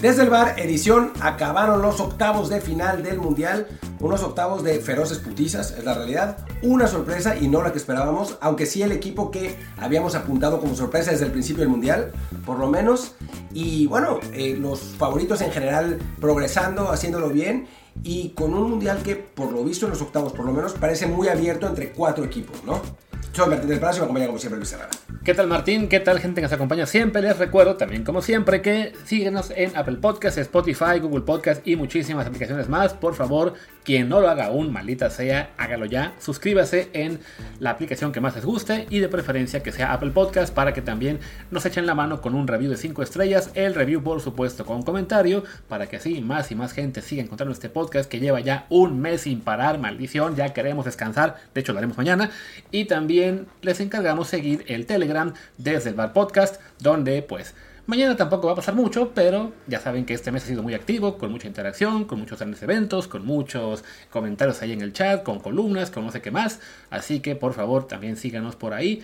Desde el bar, edición, acabaron los octavos de final del Mundial. Unos octavos de feroces putizas, es la realidad. Una sorpresa y no la que esperábamos, aunque sí el equipo que habíamos apuntado como sorpresa desde el principio del Mundial, por lo menos. Y bueno, eh, los favoritos en general progresando, haciéndolo bien y con un Mundial que, por lo visto en los octavos por lo menos, parece muy abierto entre cuatro equipos, ¿no? Soy Martín del Palacio y me acompaña como siempre Luis Herrera. ¿Qué tal Martín? ¿Qué tal gente que nos acompaña siempre? Les recuerdo también como siempre que síguenos en Apple Podcasts, Spotify, Google Podcasts y muchísimas aplicaciones más. Por favor, quien no lo haga aún, maldita sea, hágalo ya. Suscríbase en la aplicación que más les guste y de preferencia que sea Apple Podcast para que también nos echen la mano con un review de 5 estrellas. El review por supuesto con comentario para que así más y más gente siga encontrando este podcast que lleva ya un mes sin parar. Maldición, ya queremos descansar. De hecho lo haremos mañana. Y también les encargamos seguir el Telegram desde el Bar Podcast, donde pues mañana tampoco va a pasar mucho, pero ya saben que este mes ha sido muy activo, con mucha interacción, con muchos grandes eventos, con muchos comentarios ahí en el chat, con columnas, con no sé qué más. Así que por favor también síganos por ahí.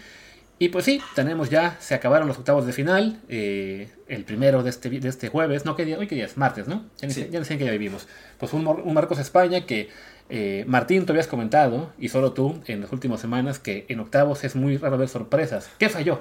Y pues sí, tenemos ya, se acabaron los octavos de final, eh, el primero de este, de este jueves, no, ¿qué día? Hoy qué día es, martes, ¿no? Ya, no sé, en qué día vivimos. Pues un, un Marcos España que eh, Martín, tú habías comentado, y solo tú, en las últimas semanas, que en octavos es muy raro ver sorpresas. ¿Qué falló?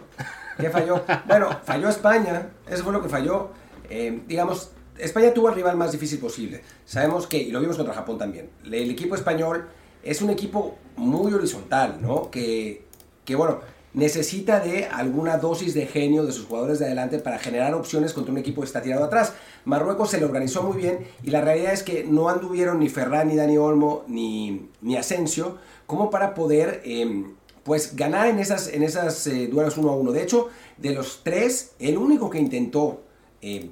¿Qué falló? Bueno, falló España, eso fue lo que falló. Eh, digamos, España tuvo el rival más difícil posible. Sabemos que, y lo vimos contra Japón también, el equipo español es un equipo muy horizontal, ¿no? Que, que bueno, necesita de alguna dosis de genio de sus jugadores de adelante para generar opciones contra un equipo que está tirado atrás. Marruecos se le organizó muy bien y la realidad es que no anduvieron ni Ferran, ni Dani Olmo, ni, ni Asensio como para poder em, pues ganar en esas, en esas eh, duelos uno a uno. De hecho, de los tres, el único que intentó em,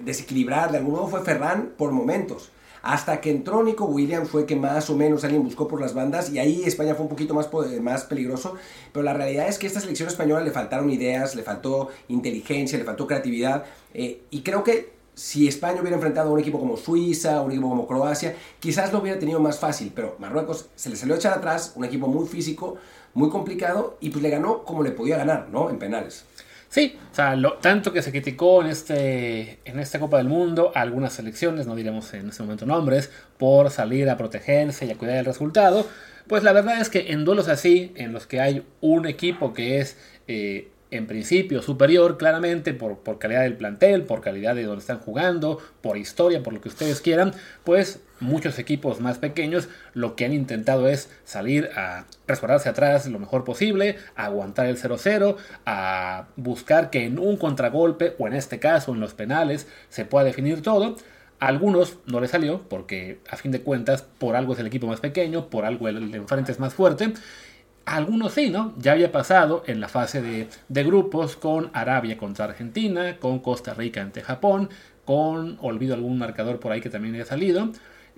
desequilibrar de algún modo fue Ferran por momentos. Hasta que entró Nico Williams fue que más o menos alguien buscó por las bandas y ahí España fue un poquito más, más peligroso. Pero la realidad es que a esta selección española le faltaron ideas, le faltó inteligencia, le faltó creatividad. Eh, y creo que si España hubiera enfrentado a un equipo como Suiza, un equipo como Croacia, quizás lo hubiera tenido más fácil. Pero Marruecos se le salió a echar atrás, un equipo muy físico, muy complicado y pues le ganó como le podía ganar, ¿no? En penales. Sí, o sea, lo, tanto que se criticó en, este, en esta Copa del Mundo algunas selecciones, no diremos en este momento nombres, por salir a protegerse y a cuidar el resultado, pues la verdad es que en duelos así, en los que hay un equipo que es eh, en principio superior claramente por, por, calidad del plantel, por calidad de donde están jugando, por historia, por lo que ustedes quieran, pues muchos equipos más pequeños lo que han intentado es salir a resguardarse atrás lo mejor posible, aguantar el 0-0, a buscar que en un contragolpe o en este caso en los penales se pueda definir todo. Algunos no les salió porque a fin de cuentas por algo es el equipo más pequeño, por algo el enfrente es más fuerte algunos sí, ¿no? Ya había pasado en la fase de, de, grupos con Arabia contra Argentina, con Costa Rica ante Japón, con, olvido algún marcador por ahí que también haya salido,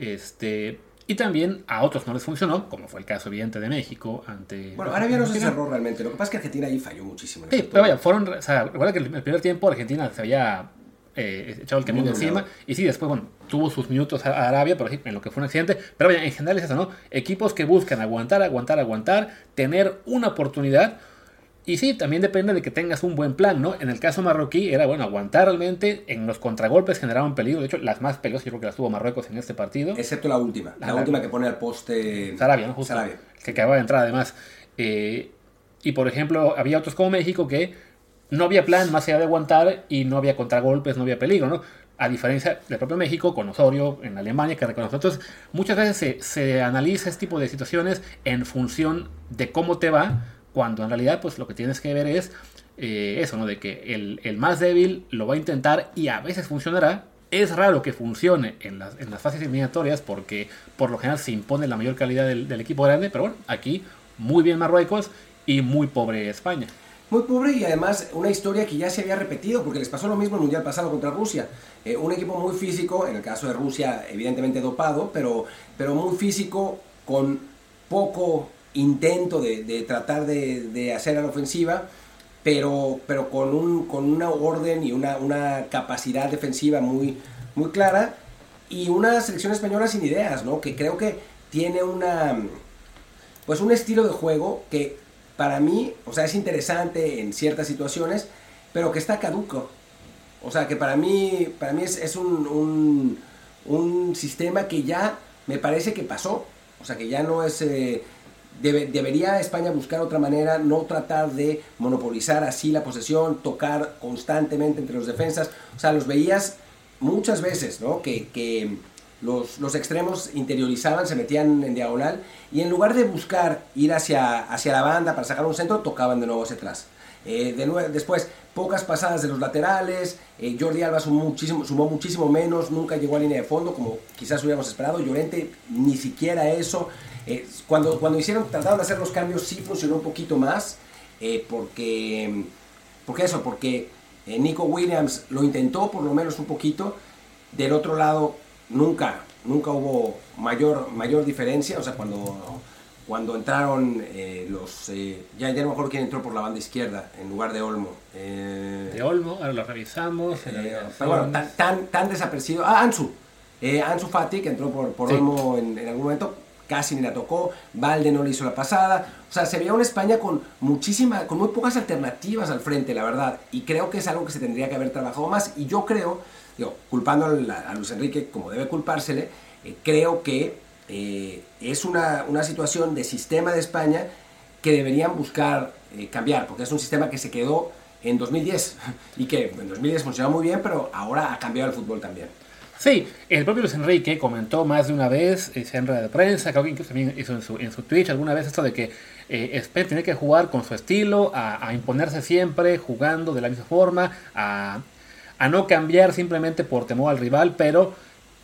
este, y también a otros no les funcionó, como fue el caso evidente de México ante... Bueno, Arabia no se cerró realmente, lo que pasa es que Argentina ahí falló muchísimo. Sí, pero vaya, fueron, o sea, recuerda que el primer tiempo Argentina se había eh, echado el camión encima. Y sí, después, bueno, tuvo sus minutos a Arabia, pero en lo que fue un accidente. Pero vaya, en general es eso, ¿no? Equipos que buscan aguantar, aguantar, aguantar, tener una oportunidad. Y sí, también depende de que tengas un buen plan, ¿no? En el caso marroquí era, bueno, aguantar realmente. En los contragolpes generaban peligro. De hecho, las más peligrosas yo creo que las tuvo Marruecos en este partido. Excepto la última. La, última que pone al poste... Sarabia, ¿no? Justo, Sarabia. Que acababa de entrar además. Eh, y por ejemplo, había otros como México que no había plan más allá de aguantar y no había contragolpes, no había peligro, ¿no? A diferencia del propio México, con Osorio en Alemania, que reconoce. Entonces, muchas veces se, se, analiza este tipo de situaciones en función de cómo te va, cuando en realidad, pues lo que tienes que ver es eh, eso, ¿no? De que el, el, más débil lo va a intentar y a veces funcionará. Es raro que funcione en las, en las fases eliminatorias porque por lo general se impone la mayor calidad del, del equipo grande, pero bueno, aquí muy bien Marruecos y muy pobre España muy pobre y además una historia que ya se había repetido, porque les pasó lo mismo el Mundial pasado contra Rusia. Eh, un equipo muy físico, en el caso de Rusia evidentemente dopado, pero, pero muy físico, con poco intento de, de tratar de, de, hacer a la ofensiva, pero, pero con, un, con una orden y una, una capacidad defensiva muy, muy clara, y una selección española sin ideas, ¿no? que creo que tiene una, pues un estilo de juego que para mí, o sea, es interesante en ciertas situaciones, pero que está caduco. O sea, que para mí, para mí es, es un, un, sistema que ya me parece que pasó. O sea, que ya no es... Eh, debe, debería España buscar otra manera, no tratar de monopolizar así la posesión, tocar constantemente entre los defensas. O sea, los veías muchas veces, ¿no? Que, que los, los, extremos interiorizaban, se metían en diagonal y en lugar de buscar ir hacia, hacia la banda para sacar un centro, tocaban de nuevo hacia atrás. Eh, de después, pocas pasadas de los laterales, eh, Jordi Alba sumó muchísimo, sumó muchísimo menos, nunca llegó a línea de fondo como quizás hubiéramos esperado, Llorente ni siquiera eso. Eh, cuando, cuando hicieron, trataron de hacer los cambios sí funcionó un poquito más, porque, porque eso, porque Nico Williams lo intentó por lo menos un poquito, del otro lado nunca, nunca hubo mayor, mayor diferencia, o sea, cuando cuando entraron eh, los... Eh, ya, ya no me acuerdo quién entró por la banda izquierda en lugar de Olmo. Eh, de Olmo, ahora lo revisamos. pero bueno, tan, tan, tan, desaparecido. Ah, Ansu. Ansu Fati, que entró por, por Olmo en, en, algún momento, casi ni la tocó. Valde no le hizo la pasada. O sea, se veía una España con muchísima, con muy pocas alternativas al frente, la verdad. Y creo que es algo que se tendría que haber trabajado más. Y yo creo, digo, culpando a, Luis Enrique como debe culpársele, creo que eh, es una, una, situación de sistema de España que deberían buscar eh, cambiar, porque es un sistema que se quedó en 2010 y que en 2010 funcionó muy bien, pero ahora ha cambiado el fútbol también. Sí, el propio Luis Enrique comentó más de una vez en rueda de prensa, creo que incluso también hizo en su, en su Twitch alguna vez esto de que eh, Spain tiene que jugar con su estilo, a, imponerse siempre, jugando de la misma forma, a, a no cambiar simplemente por temor al rival, pero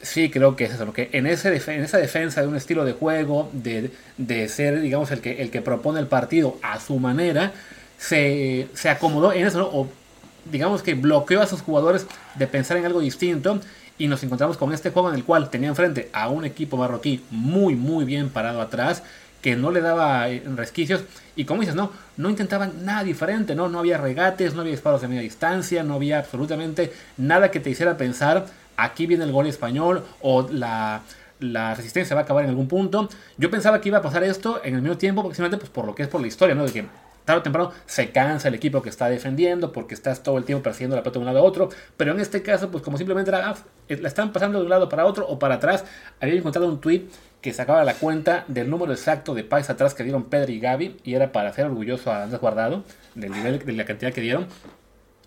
Sí, creo que es eso, que en, ese en esa defensa de un estilo de juego, de, de, ser, digamos, el que, el que propone el partido a su manera, se, se acomodó en eso, o digamos que bloqueó a sus jugadores de pensar en algo distinto y nos encontramos con este juego en el cual tenía enfrente a un equipo marroquí muy, muy bien parado atrás, que no le daba eh, resquicios y como dices, no, no intentaban nada diferente, no, no había regates, no había disparos de media distancia, no había absolutamente nada que te hiciera pensar aquí viene el gol español o la, resistencia va a acabar en algún punto. Yo pensaba que iba a pasar esto en el mismo tiempo, simplemente pues, por lo que es por la historia, ¿no? De que tarde o temprano se cansa el equipo que está defendiendo porque estás todo el tiempo persiguiendo la pelota de un lado a otro. Pero en este caso, pues como simplemente la, la están pasando de un lado para otro o para atrás, había encontrado un tweet que sacaba la cuenta del número exacto de pases atrás que dieron Pedro y Gaby y era para hacer orgulloso a Andrés Guardado del nivel de la cantidad que dieron.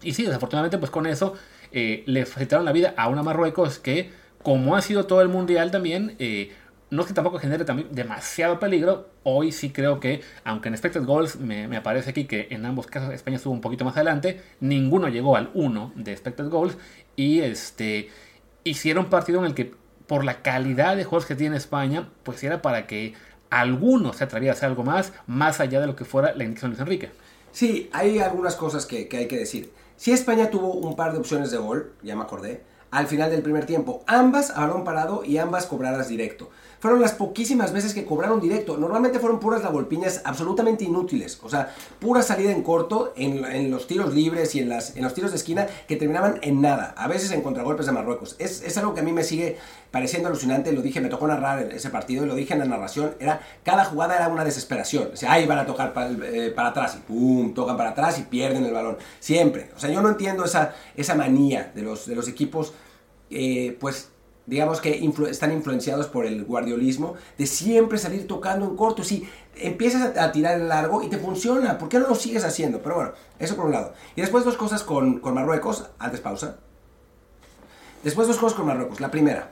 Y sí, desafortunadamente pues con eso eh, le facilitaron la vida a una Marruecos que, como ha sido todo el mundial también, eh, no es que tampoco genere también demasiado peligro. Hoy sí creo que, aunque en expected goals me, me, aparece aquí que en ambos casos España estuvo un poquito más adelante, ninguno llegó al 1 de expected goals y este hicieron partido en el que por la calidad de juegos que tiene España, pues era para que alguno se atreviera a hacer algo más, más allá de lo que fuera la indicación de Luis Enrique. Sí, hay algunas cosas que, que hay que decir. Si España tuvo un par de opciones de gol, ya me acordé, al final del primer tiempo, ambas a balón parado y ambas cobradas directo fueron las poquísimas veces que cobraron directo. Normalmente fueron puras lavolpiñas absolutamente inútiles. O sea, pura salida en corto en, los tiros libres y en, las, en los tiros de esquina que terminaban en nada. A veces en contragolpes de Marruecos. Es, es algo que a mí me sigue pareciendo alucinante. Lo dije, me tocó narrar ese partido y lo dije en la narración. Era, cada jugada era una desesperación. O sea, ahí van a tocar para, eh, para atrás y pum, tocan para atrás y pierden el balón. Siempre. O sea, yo no entiendo esa, esa manía de los, de los equipos. Eh, pues digamos que están influenciados por el guardiolismo, de siempre salir tocando en corto. Si empiezas a, tirar en largo y te funciona, ¿por qué no lo sigues haciendo? Pero bueno, eso por un lado. Y después dos cosas con, con Marruecos, antes pausa. Después dos cosas con Marruecos. La primera,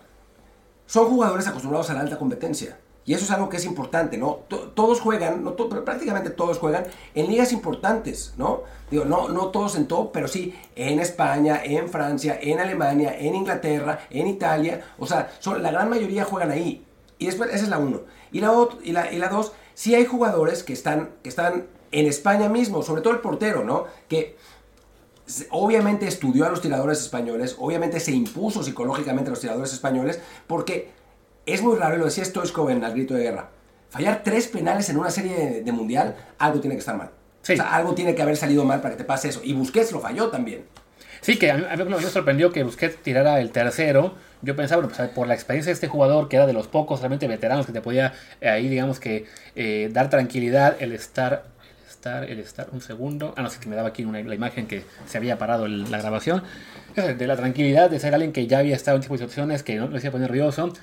son jugadores acostumbrados a la alta competencia. Y eso es algo que es importante, ¿no? todos juegan, no prácticamente todos juegan en ligas importantes, ¿no? Digo, no, no todos en top, pero sí en España, en Francia, en Alemania, en Inglaterra, en Italia. O sea, son, la gran mayoría juegan ahí. Y después, esa es la uno. Y la, y la, y la dos, sí hay jugadores que están, que están en España mismo, sobre todo el portero, ¿no? Que obviamente estudió a los tiradores españoles, obviamente se impuso psicológicamente a los tiradores españoles, porque es muy raro, y lo decía Stoichkov en El Grito de Guerra, fallar tres penales en una serie de, mundial, algo tiene que estar mal. O sea, algo tiene que haber salido mal para que te pase eso. Y Busquets lo falló también. Sí, que a mí, me sorprendió que Busquets tirara el tercero. Yo pensaba, bueno, pues, por la experiencia de este jugador, que era de los pocos realmente veteranos que te podía eh, ahí, digamos que, eh, dar tranquilidad el estar estar, el estar, un segundo. Ah, no sé que me daba aquí una, la imagen que se había parado la grabación. De la tranquilidad de ser alguien que ya había estado en tipo de situaciones, que no le hacía poner nervioso.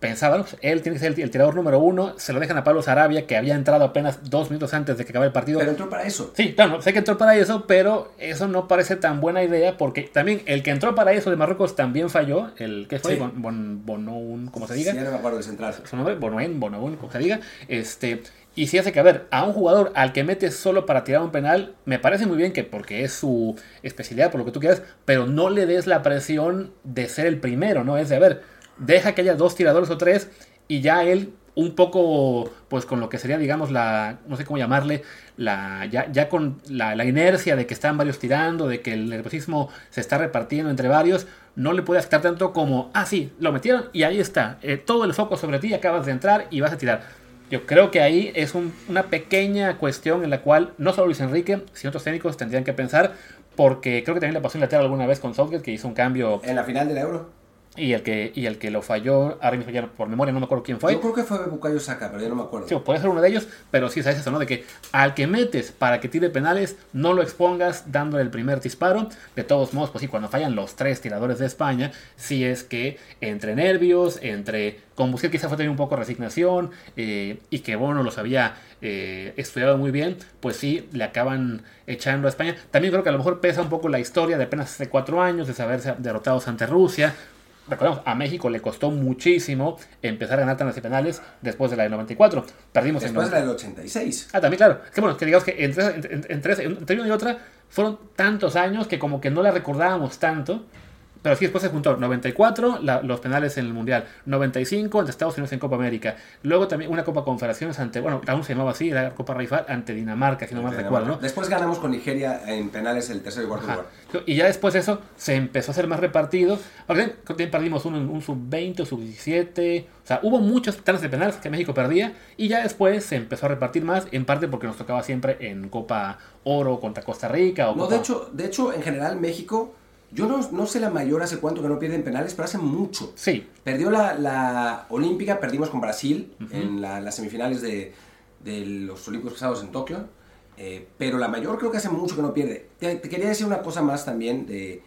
Pensaba, pues, él tiene que ser el, tirador número uno. Se lo dejan a Pablo Sarabia, que había entrado apenas dos minutos antes de que acabara el partido. Pero entró para eso. Sí, claro, sé que entró para eso, pero eso no parece tan buena idea porque también el que entró para eso de Marruecos también falló. El que fue, Sí. bon, bon- Bonoun, como se diga Sí, ya no me acuerdo de central. su nombre, Bonoen, Bonoun, como se diga, este, y si hace que, a ver, a un jugador al que metes solo para tirar un penal, me parece muy bien que porque es su especialidad, por lo que tú quieras, pero no le des la presión de ser el primero, ¿no? Es de, a ver, deja que haya dos tiradores o tres y ya él un poco, pues con lo que sería, digamos, la, no sé cómo llamarle, la, ya, ya con la, la inercia de que están varios tirando, de que el nerviosismo se está repartiendo entre varios, no le puede afectar tanto como, ah, sí, lo metieron y ahí está, eh, todo el foco sobre ti, acabas de entrar y vas a tirar. Yo creo que ahí es un- una pequeña cuestión en la cual no solo Luis Enrique, sino otros técnicos tendrían que pensar, porque creo que también le pasó en Inglaterra alguna vez con Southgate, que hizo un cambio En la final del Euro. Y el que, y el que lo falló, ahora mismo ya por memoria no me acuerdo quién fue. Yo creo que fue Bukayo Saka, pero yo no me acuerdo. Sí, puede ser uno de ellos, pero sí sabes eso, ¿no? De que al que metes para que tire penales, no lo expongas dándole el primer disparo. De todos modos, pues sí, cuando fallan los tres tiradores de España, sí es que entre nervios, entre combustión, quizá fue también un poco resignación, eh, y que Bono los había eh, estudiado muy bien, pues sí, le acaban echando a España. También creo que a lo mejor pesa un poco la historia de apenas hace cuatro años, de saberse derrotados ante Rusia. Recordemos, a México le costó muchísimo empezar a ganar tandas y penales después de la del 94. Perdimos en Después de la del 86. Ah, también, claro. Es que bueno, que digamos que entre, entre, entre- entre una y otra fueron tantos años que como que no la recordábamos tanto. Pero sí, después se juntó 94, la- los penales en el Mundial, 95 ante Estados Unidos en Copa América, luego también una Copa Confederaciones ante, bueno, aún se llamaba así, la Copa Raifal ante Dinamarca, si no mal recuerdo, ¿no? Después ganamos con Nigeria en penales el tercer y cuarto Ajá. lugar. Y ya después de eso se empezó a hacer más repartido. Que también perdimos uno en un sub-20, sub-17. O sea, hubo muchos tantos de penales que México perdía. Y ya después se empezó a repartir más, en parte porque nos tocaba siempre en Copa Oro contra Costa Rica. O No, Copa- de hecho, de hecho, en general, México, yo no, no sé la mayor hace cuánto que no pierden penales, pero hace mucho. Sí, Perdió la, la Olímpica, perdimos con Brasil en la- las semifinales de, de los Olímpicos pasados en Tokio. eh, pero la mayor creo que hace mucho que no pierde. Te, te quería decir una cosa más también de,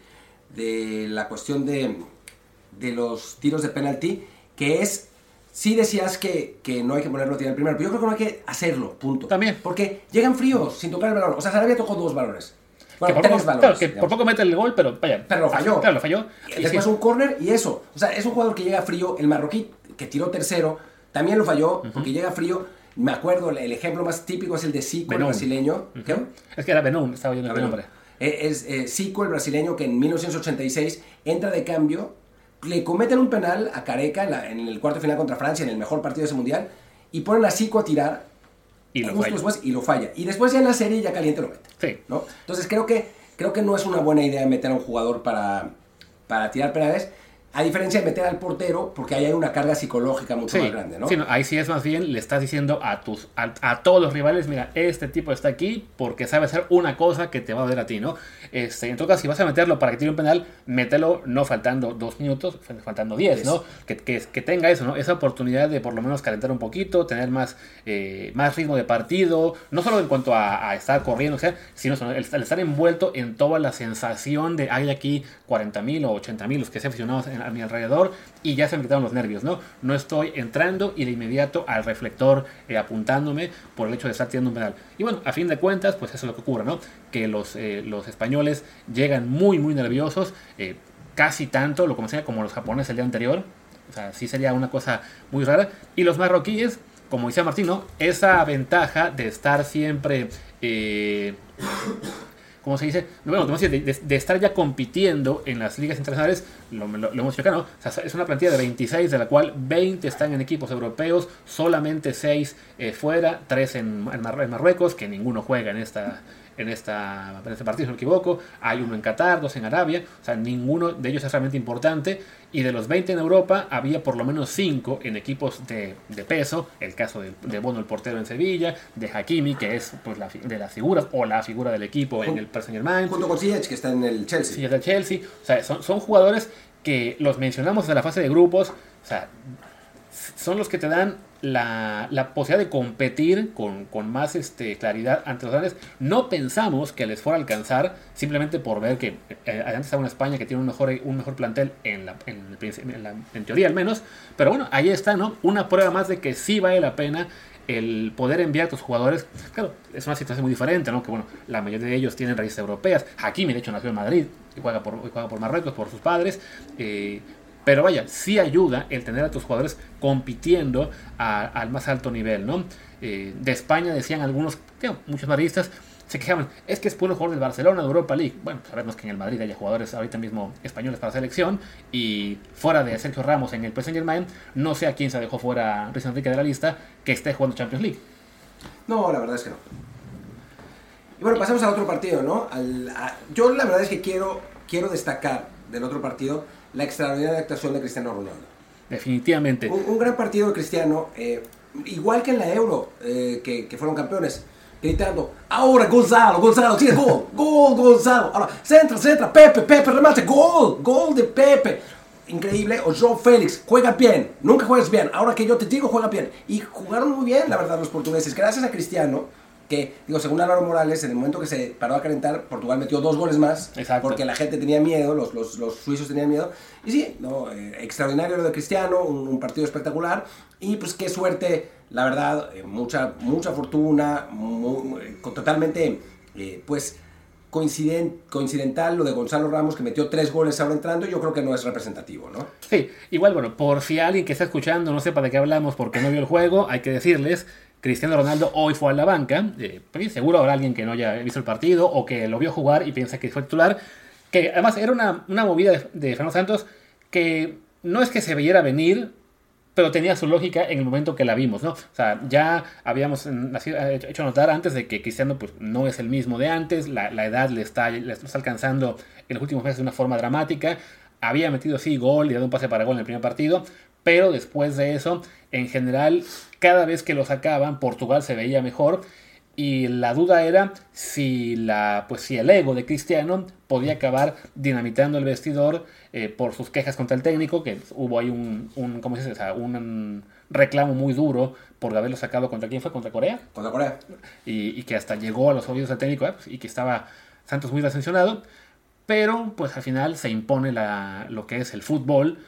de la cuestión de, de los tiros de penalti, que es, sí decías que, que no hay que ponerlo a tirar el primero, pero yo creo que no hay que hacerlo, punto. También. Porque llegan fríos, sin tocar el balón. O sea, Sarabia tocó dos balones. Bueno, que por, poco, balones. claro, que por digamos. poco mete el gol, pero vaya. Pero lo falló. Claro, lo falló. Y Después sí, un córner y eso. O sea, es un jugador que llega frío. El marroquí que tiró tercero también lo falló porque llega frío. Me acuerdo, el ejemplo más típico es el de Zico, el brasileño. ¿Qué? Es que era Benón, estaba oyendo el nombre. eh, Es eh, Zico, el brasileño, que en 1986 entra de cambio, le cometen un penal a Careca en, la- en el cuarto final contra Francia, en el mejor partido de ese mundial, y ponen a Zico a tirar Y lo falló. después y lo falla. Y después ya en la serie ya caliente lo mete. Sí. ¿no? Entonces creo que, creo que no es una buena idea meter a un jugador para, para tirar penales, a diferencia de meter al portero, porque ahí hay una carga psicológica mucho Sí, más grande, ¿no? sí, no, ahí sí es más bien, le estás diciendo a tus a, a todos los rivales, mira, este tipo está aquí porque sabe hacer una cosa que te va a ver a ti, ¿no? Este, en todo caso, si vas a meterlo para que tire un penal, mételo no faltando dos minutos, faltando diez, ¿no? Que, que, que tenga eso, ¿no? Esa oportunidad de por lo menos calentar un poquito, tener más, eh, más ritmo de partido, no solo en cuanto a, a estar corriendo, o sea, sino el, el estar envuelto en toda la sensación de hay aquí 40.000 o 80.000 los que se aficionados en- a mi alrededor y ya se me quitaron los nervios, ¿no? No estoy entrando y de inmediato al reflector eh, apuntándome por el hecho de estar tirando un penal. Y bueno, a fin de cuentas, pues eso es lo que ocurre, ¿no? Que los, eh, los españoles llegan muy, muy nerviosos, eh, casi tanto, lo como sea, como los japoneses el día anterior. O sea, sí sería una cosa muy rara. Y los marroquíes, como decía Martín, ¿no? Esa ventaja de estar siempre... como se dice, de, estar ya compitiendo en las ligas internacionales, lo, lo- lo hemos dicho acá, ¿no? Es una plantilla de 26, de la cual 20 están en equipos europeos, solamente 6 eh, fuera, 3 en, en Mar- en Marruecos, que ninguno juega en esta en, esta, en este partido, si no me equivoco. Hay uno en Qatar, dos en Arabia. O sea, ninguno de ellos es realmente importante. Y de los 20 en Europa, había por lo menos 5 en equipos de, de peso. El caso de, de Bono, el portero en Sevilla. De Hakimi, que es pues, la, de las figuras o la figura del equipo en el Paris Saint Germain. Junto con Ziyech, que está en el Chelsea. Es del Chelsea. O sea, son, son jugadores que los mencionamos de la fase de grupos. O sea, son los que te dan la, posibilidad de competir con, más este, claridad ante los grandes. No pensamos que les fuera a alcanzar simplemente por ver que eh, antes está una España que tiene un mejor, un mejor plantel en, la, en, teoría al menos. Pero bueno, ahí está, ¿no? Una prueba más de que sí vale la pena el poder enviar a tus jugadores, claro, es una situación muy diferente, ¿no? Que bueno, la mayoría de ellos tienen raíces europeas. Hakimi, de hecho, nació en Madrid y juega por, juega por Marruecos, por sus padres. Eh, pero vaya, sí ayuda el tener a tus jugadores compitiendo al más alto nivel, ¿no? Eh, de España decían algunos, muchos madridistas se quejaban, es que es puro jugador del Barcelona, de Europa League. Bueno, sabemos que en el Madrid hay jugadores ahorita mismo españoles para selección y fuera de Sergio Ramos en el PSG Germain, no sé a quién se dejó fuera Luis Enrique de la lista que esté jugando Champions League. No, la verdad es que no. Y bueno, pasamos al otro partido, ¿no? yo la verdad es que quiero, quiero destacar del otro partido la extraordinaria actuación de Cristiano Ronaldo. Definitivamente. Un, gran partido de Cristiano, eh, igual que en la Euro, eh, que, que, fueron campeones, gritando, ahora Gonzalo, Gonzalo, tiene gol, gol Gonzalo, ahora, centra, centra, Pepe, Pepe, remate, gol, gol de Pepe. Increíble, o Joe Félix, juega bien, nunca juegas bien, ahora que yo te digo, juega bien. Y jugaron muy bien, la verdad, los portugueses, gracias a Cristiano que, digo, según Álvaro Morales, en el momento que se paró a calentar, Portugal metió dos goles más, porque la gente tenía miedo, los, los, los suizos tenían miedo. Y sí, no, eh, extraordinario lo de Cristiano, un, partido espectacular. Y pues qué suerte, la verdad, eh, mucha, mucha fortuna, totalmente, eh, pues coincident, coincidental lo de Gonzalo Ramos que metió tres goles ahora entrando, yo creo que no es representativo, ¿no? Sí, igual, bueno, por si alguien que está escuchando no sepa de qué hablamos porque no vio el juego, hay que decirles Cristiano Ronaldo hoy fue a la banca. Eh, seguro habrá alguien que no haya visto el partido o que lo vio jugar y piensa que fue titular. Que además era una, movida de, Fernando Santos que no es que se veyera venir, pero tenía su lógica en el momento que la vimos, ¿no? O sea, ya habíamos hecho notar antes de que Cristiano pues, no es el mismo de antes, la, edad le está, le está alcanzando en los últimos meses de una forma dramática. Había metido sí gol y dado un pase para gol en el primer partido, pero después de eso, en general, cada vez que lo sacaban, Portugal se veía mejor. Y la duda era si, la, pues, si el ego de Cristiano podía acabar dinamitando el vestidor eh, por sus quejas contra el técnico, que hubo ahí un, un ¿cómo se dice? un reclamo muy duro por haberlo sacado contra quién fue, contra Corea. Contra Corea. Y, que hasta llegó a los oídos del técnico eh, y que estaba Santos muy desensionado. Pero pues al final se impone la, lo que es el fútbol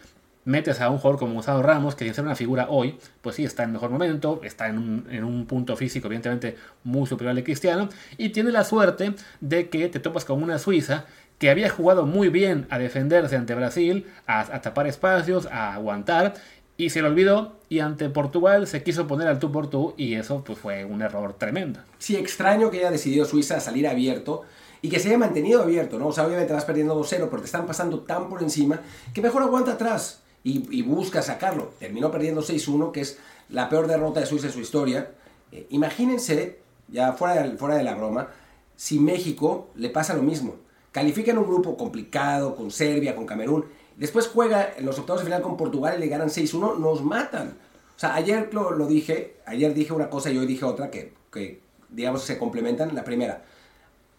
metes a un jugador como Gonzalo Ramos, que sin ser una figura hoy, pues sí, está en mejor momento, está en un, punto físico evidentemente muy superior al de Cristiano, y tiene la suerte de que te topas con una Suiza que había jugado muy bien a defenderse ante Brasil, a, tapar espacios, a aguantar, y se lo olvidó, y ante Portugal se quiso poner al tú por tú, y eso pues fue un error tremendo. Sí, extraño que haya decidido Suiza salir abierto, y que se haya mantenido abierto, ¿no? O sea, obviamente vas perdiendo 2-0, pero te están pasando tan por encima que mejor aguanta atrás y, busca sacarlo. Terminó perdiendo 6-1, que es la peor derrota de Suiza en su historia. Eh, imagínense, ya fuera de, fuera de la broma, si México le pasa lo mismo. Califica en un grupo complicado, con Serbia, con Camerún, después juega en los octavos de final con Portugal y le ganan 6-1, nos matan. O sea, ayer lo, lo, dije, ayer dije una cosa y hoy dije otra que, que, digamos, se complementan. La primera,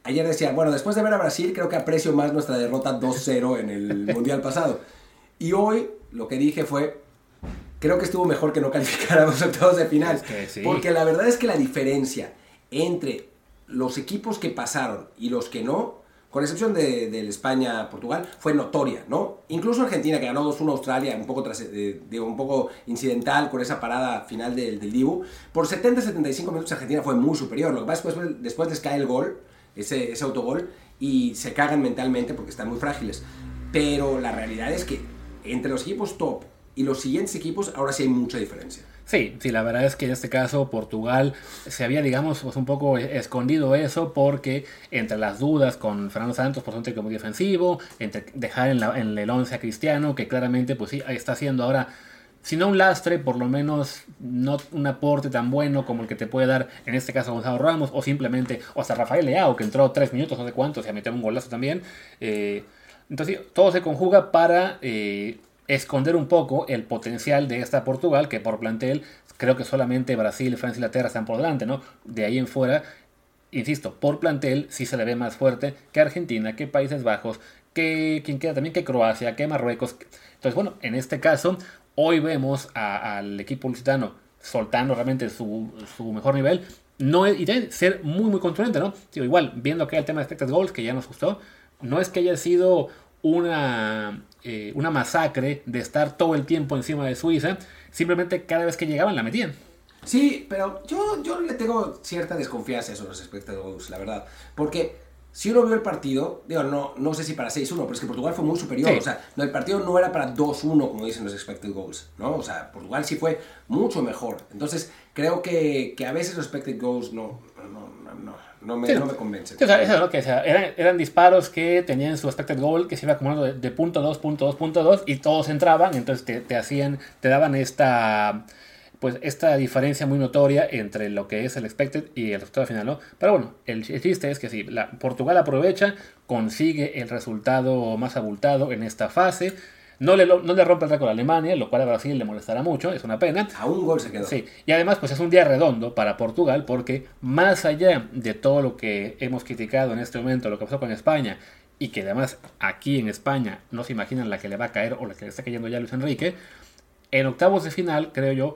ayer decía, bueno, después de ver a Brasil, creo que aprecio más nuestra derrota 2-0 en el Mundial pasado. Y hoy lo que dije fue, creo que estuvo mejor que no calificáramos octavos de final. Porque la verdad es que la diferencia entre los equipos que pasaron y los que no, con excepción de, España-Portugal, fue notoria, ¿no? Incluso Argentina, que ganó 2-1 a Australia, un poco, tras, eh, digo, un poco incidental con esa parada final del, del Dibu, por 70-75 minutos Argentina fue muy superior. Lo que pasa es que después, después les cae el gol, ese, ese autogol, y se cagan mentalmente porque están muy frágiles. Pero la realidad es que entre los equipos top y los siguientes equipos, ahora sí hay mucha diferencia. Sí, sí, la verdad es que en este caso Portugal se había, digamos, pues un poco escondido eso porque entre las dudas con Fernando Santos por ser muy defensivo, entre dejar en, la, el 11 a Cristiano, que claramente pues sí, está haciendo ahora, si no un lastre, por lo menos no un aporte tan bueno como el que te puede dar en este caso Gonzalo Ramos, o simplemente, o hasta Rafael Leao, que entró tres minutos, no sé cuántos, y a meter un golazo también. Eh, entonces todo se conjuga para eh, esconder un poco el potencial de esta Portugal, que por plantel creo que solamente Brasil, Francia y Inglaterra están por delante, ¿no? De ahí en fuera, insisto, por plantel sí se le ve más fuerte que Argentina, que Países Bajos, que quien queda también, que Croacia, que Marruecos. Entonces, bueno, en este caso, hoy vemos al equipo lusitano soltando realmente su, su mejor nivel. No, y debe ser muy, muy contundente, ¿no? igual, viendo que el tema de expected goals, que ya nos gustó, no es que haya sido una, eh, una masacre de estar todo el tiempo encima de Suiza, simplemente cada vez que llegaban la metían. Sí, pero yo, yo le tengo cierta desconfianza a esos los expected goals, la verdad. Porque si uno vio el partido, digo, no, no sé si para 6-1, pero es que Portugal fue muy superior. O sea, no, el partido no era para 2-1, como dicen los expected goals, ¿no? O sea, Portugal sí fue mucho mejor. Entonces, creo que, que a veces los expected goals no, no, no, no me, no me o sea, eso es lo que sea, eran, eran, disparos que tenían su expected goal que se iba acumulando de, de punto 2, punto 2, punto 2 y todos entraban, entonces te, te hacían, te daban esta pues esta diferencia muy notoria entre lo que es el expected y el resultado final, ¿no? Pero bueno, el, chiste es que si la, Portugal aprovecha, consigue el resultado más abultado en esta fase. No le, no le rompe el récord a Alemania, lo cual a Brasil le molestará mucho, es una pena. A un gol se quedó. Sí, y además pues es un día redondo para Portugal porque más allá de todo lo que hemos criticado en este momento, lo que pasó con España, y que además aquí en España no se imaginan la que le va a caer o la que le está cayendo ya Luis Enrique, en octavos de final, creo yo,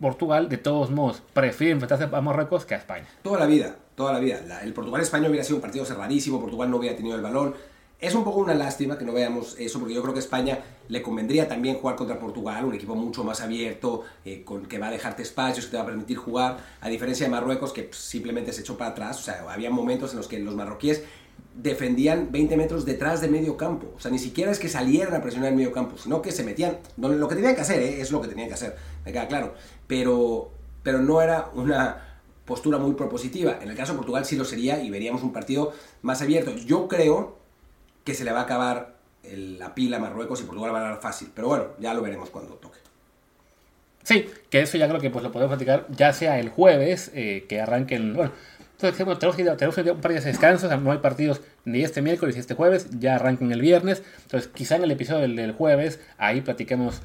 Portugal, de todos modos, prefiere enfrentarse a Marruecos que a España. Toda la vida, toda la vida. el Portugal-España hubiera sido un partido cerradísimo, Portugal no hubiera tenido el balón. Es un poco una lástima que no veamos eso, porque yo creo que España le convendría también jugar contra Portugal, un equipo mucho más abierto, eh, con, que va a dejarte espacios, que te va a permitir jugar, a diferencia de Marruecos, que simplemente se echó para atrás. O sea, había momentos en los que los marroquíes defendían 20 metros detrás de medio campo. O sea, ni siquiera es que salieran a presionar el medio campo, sino que se metían. Lo que tenían que hacer, ¿eh? es lo que tenían que hacer, me queda claro. Pero, pero no era una postura muy propositiva. En el caso de Portugal sí lo sería y veríamos un partido más abierto. Yo creo que se le va a acabar la pila a Marruecos y Portugal va a ganar fácil. Pero bueno, ya lo veremos cuando toque. Sí, que eso ya creo que pues lo podemos platicar ya sea el jueves, eh, que arranquen... Bueno, entonces, tenemos, que, un par de descansos, no hay partidos ni este miércoles ni este jueves, ya arrancan el viernes. Entonces, quizá en el episodio del, jueves, ahí platiquemos,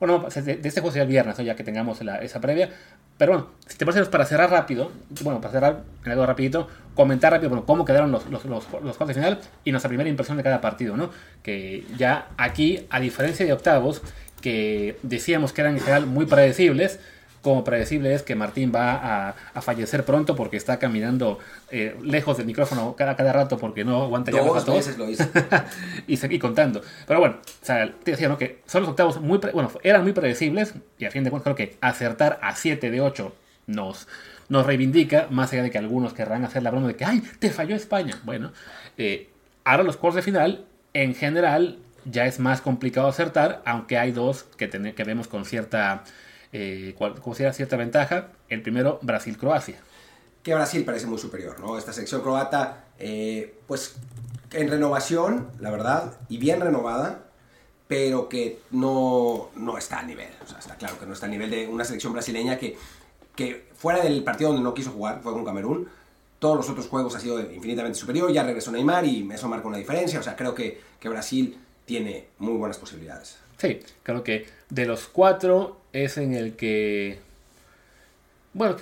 bueno, de, este juego sería el viernes, ya que tengamos esa previa. Pero bueno, si te parece, para cerrar rápido, bueno, para cerrar algo rapidito, comentar rápido, bueno, cómo quedaron los, los, los, cuartos de final y nuestra primera impresión de cada partido, ¿no? Que ya aquí, a diferencia de octavos, que decíamos que eran en general muy predecibles, como predecible es que Martín va a, fallecer pronto porque está caminando eh, lejos del micrófono cada, cada rato porque no aguanta ya Dos veces lo hizo. y seguí contando. Pero bueno, o sea, te decía ¿no? que son los octavos muy, bueno, eran muy predecibles y a fin de cuentas creo que acertar a 7 de 8 nos, nos reivindica, más allá de que algunos querrán hacer la broma de que, ¡ay, te falló España! Bueno, eh, ahora los cuartos de final, en general, ya es más complicado acertar, aunque hay dos que, que vemos con cierta eh, considera cierta ventaja. El primero, Brasil-Croacia. Que Brasil parece muy superior, ¿no? Esta selección croata, eh, pues en renovación, la verdad, y bien renovada, pero que no, no está a nivel. O sea, está claro que no está a nivel de una selección brasileña que, que fuera del partido donde no quiso jugar, fue con Camerún, todos los otros juegos ha sido infinitamente superior, ya regresó Neymar y eso marca una diferencia, o sea, creo que, que Brasil tiene muy buenas posibilidades. Sí, creo que de los cuatro es en el que... Bueno,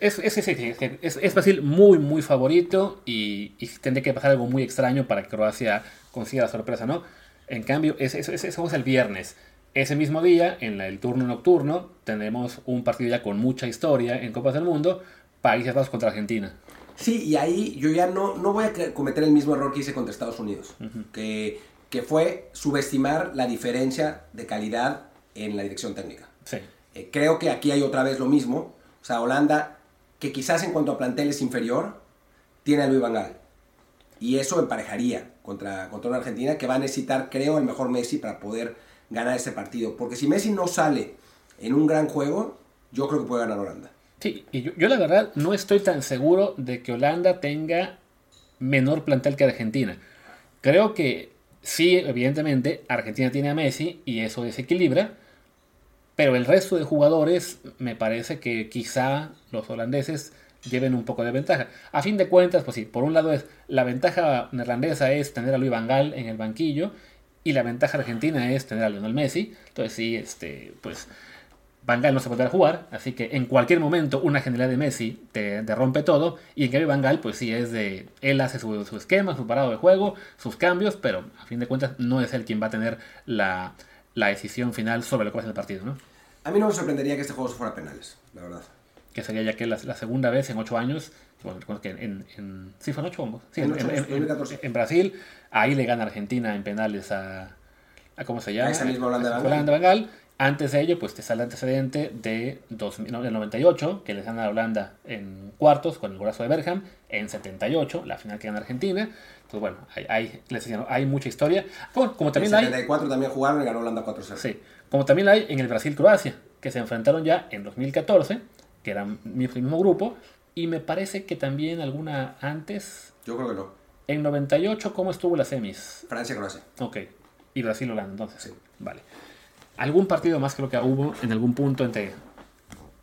es, es, es, es Brasil muy, muy favorito y, y, tendría que pasar algo muy extraño para que Croacia consiga la sorpresa, ¿no? En cambio, eso es, el viernes. Ese mismo día, en el turno nocturno, tenemos un partido ya con mucha historia en Copas del Mundo, Países Bajos contra Argentina. Sí, y ahí yo ya no, no voy a cometer el mismo error que hice contra Estados Unidos, que que fue subestimar la diferencia de calidad en la dirección técnica. Sí. Eh, creo que aquí hay otra vez lo mismo. O sea, Holanda, que quizás en cuanto a plantel es inferior, tiene a Luis Van Y eso emparejaría contra, contra una Argentina que va a necesitar, creo, el mejor Messi para poder ganar ese partido. Porque si Messi no sale en un gran juego, yo creo que puede ganar Holanda. Sí, y yo, yo la verdad no estoy tan seguro de que Holanda tenga menor plantel que Argentina. Creo que Sí, evidentemente, Argentina tiene a Messi y eso desequilibra, pero el resto de jugadores me parece que quizá los holandeses lleven un poco de ventaja. A fin de cuentas, pues sí, por un lado es la ventaja neerlandesa es tener a Luis Van Gaal en el banquillo y la ventaja argentina es tener a Lionel Messi. Entonces sí, este, pues Van Gaal no se podrá jugar, así que en cualquier momento una genialidad de Messi te, rompe todo. Y en cambio Van Gaal, pues sí, es de. Él hace su, esquema, su parado de juego, sus cambios, pero a fin de cuentas no es él quien va a tener la, decisión final sobre lo que va a ser el partido, ¿no? A mí no me sorprendería que este juego se fuera a penales, la verdad. Que sería ya que la, segunda vez en ocho años. Bueno, que en, en, sí, fue en ocho Sí, en, en, Brasil, ahí le gana Argentina en penales a. a ¿Cómo se llama? A esa misma Holanda Van Gaal antes de ello, pues te sale el antecedente de 98, que les gana a Holanda en cuartos con el golazo de Bergham, en 78, la final que gana Argentina. Entonces, bueno, hay, les hay mucha historia. Como, como también en 74 también jugaron y ganó Holanda 4-0. Sí, como también hay en el Brasil-Croacia, que se enfrentaron ya en 2014, que eran el mismo grupo, y me parece que también alguna antes. Yo creo que no. En 98, ¿cómo estuvo la semis? Francia-Croacia. Ok. Y Brasil-Holanda, entonces. Sí. Vale. Algún partido más creo que hubo en algún punto entre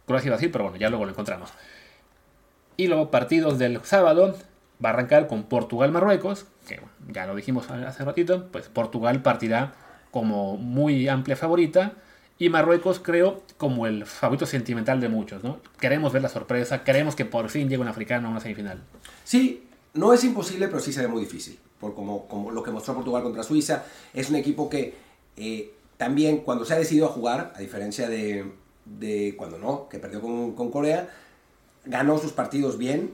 Croacia y Brasil, pero bueno, ya luego lo encontramos. Y luego partidos del sábado va a arrancar con Portugal-Marruecos, que ya lo dijimos hace ratito, pues Portugal partirá como muy amplia favorita y Marruecos creo como el favorito sentimental de muchos, ¿no? Queremos ver la sorpresa, queremos que por fin llegue un africano a una semifinal. Sí, no es imposible, pero sí se muy difícil, por como, como lo que mostró Portugal contra Suiza, es un equipo que eh, también cuando se ha decidido a jugar, a diferencia de, de cuando no, que perdió con, con, Corea, ganó sus partidos bien.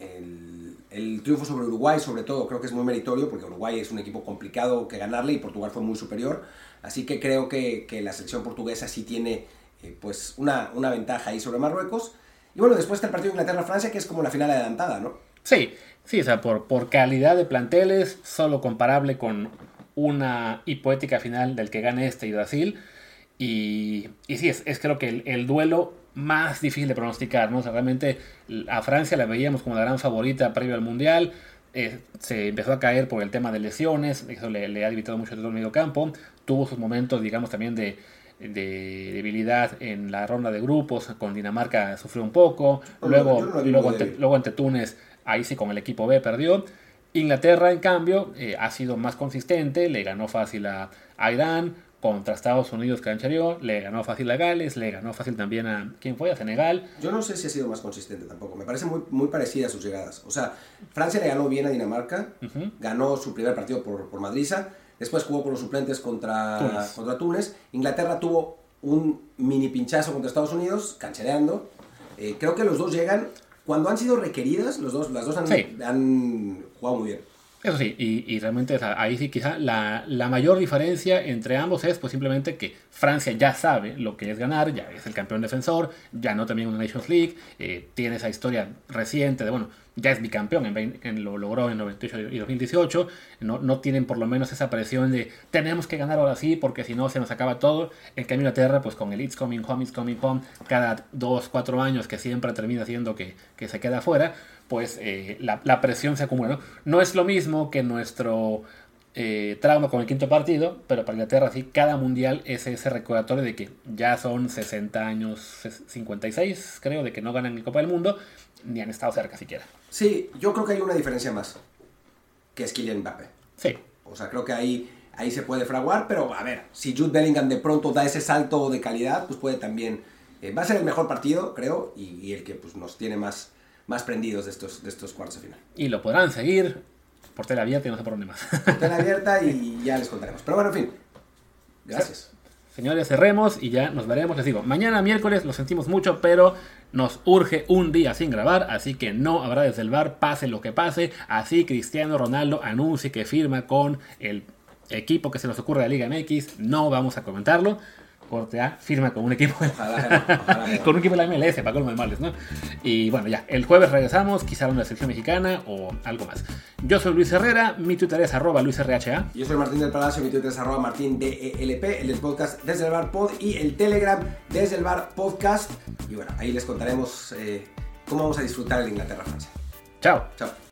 El, triunfo sobre Uruguay, sobre todo, creo que es muy meritorio, porque Uruguay es un equipo complicado que ganarle y Portugal fue muy superior. Así que creo que, la selección portuguesa sí tiene eh, pues una, una ventaja ahí sobre Marruecos. Y bueno, después está el partido Inglaterra-Francia, que es como la final adelantada, ¿no? Sí, sí, o sea, por, por calidad de planteles, solo comparable con una hipotética final del que gane este y Brasil. Y, y sí, es, es creo que el, duelo más difícil de pronosticar, ¿no? realmente a Francia la veíamos como la gran favorita previo al Mundial. Eh, se empezó a caer por el tema de lesiones, eso le, ha evitado mucho el medio campo. Tuvo sus momentos, digamos, también de, de debilidad en la ronda de grupos. Con Dinamarca sufrió un poco. luego, luego, ante, luego ante Túnez, ahí sí con el equipo B perdió. Inglaterra, en cambio, eh, ha sido más consistente, le ganó fácil a, Irán, contra Estados Unidos que anterior, le ganó fácil a Gales, le ganó fácil también a, ¿quién fue? A Senegal. Yo no sé si ha sido más consistente tampoco, me parece muy, muy parecida a sus llegadas. O sea, Francia le ganó bien a Dinamarca, ganó su primer partido por, por Madriza, después jugó con los suplentes contra Túnez. contra Túnez, Inglaterra tuvo un mini pinchazo contra Estados Unidos, canchereando. Eh, creo que los dos llegan cuando han sido requeridas, los dos, las dos han, han jugado muy bien. Eso sí, y, realmente ahí sí quizá la, la, mayor diferencia entre ambos es pues simplemente que Francia ya sabe lo que es ganar, ya es el campeón defensor, ya no también una Nations League, eh, tiene esa historia reciente de, bueno, ya es bicampeón, en, lo logró en 98 y 2018, no, no tienen por lo menos esa presión de tenemos que ganar ahora sí porque si no se nos acaba todo. En cambio Inglaterra, pues con el It's Coming Home, It's Coming Home, cada dos, cuatro años que siempre termina siendo que, que se queda fuera, pues eh, la, la, presión se acumula. ¿no? no es lo mismo que nuestro eh, trauma con el quinto partido, pero para Inglaterra sí, cada mundial es ese recordatorio de que ya son 60 años, 56 creo, de que no ganan el Copa del Mundo, ni han estado cerca siquiera. Sí, yo creo que hay una diferencia más, que es Kylian Mbappé. Sí. O sea, creo que ahí, ahí se puede fraguar, pero a ver, si Jude Bellingham de pronto da ese salto de calidad, pues puede también... Eh, va a ser el mejor partido, creo, y, el que pues, nos tiene más, más prendidos de estos, de estos cuartos de final. Y lo podrán seguir por tela abierta y no sé por dónde más. Por tela abierta y ya les contaremos. Pero bueno, en fin. Gracias. Señores, cerremos y ya nos veremos. Les digo, mañana miércoles lo sentimos mucho, pero nos urge un día sin grabar, así que no habrá desde el bar, pase lo que pase. Así Cristiano Ronaldo anuncie que firma con el equipo que se nos ocurre de Liga MX. No vamos a comentarlo corte A, firma con un equipo con un equipo de la MLS para colmo de males, ¿no? Y bueno, ya, el jueves regresamos, quizá una selección mexicana o algo más. Yo soy Luis Herrera, mi Twitter es arroba LuisRHA. Yo soy Martín del Palacio, mi Twitter es arroba Martín DELP, el del podcast desde el bar pod y el Telegram desde el bar podcast. Y bueno, ahí les contaremos eh, cómo vamos a disfrutar el Inglaterra-Francia. Chao. Chao.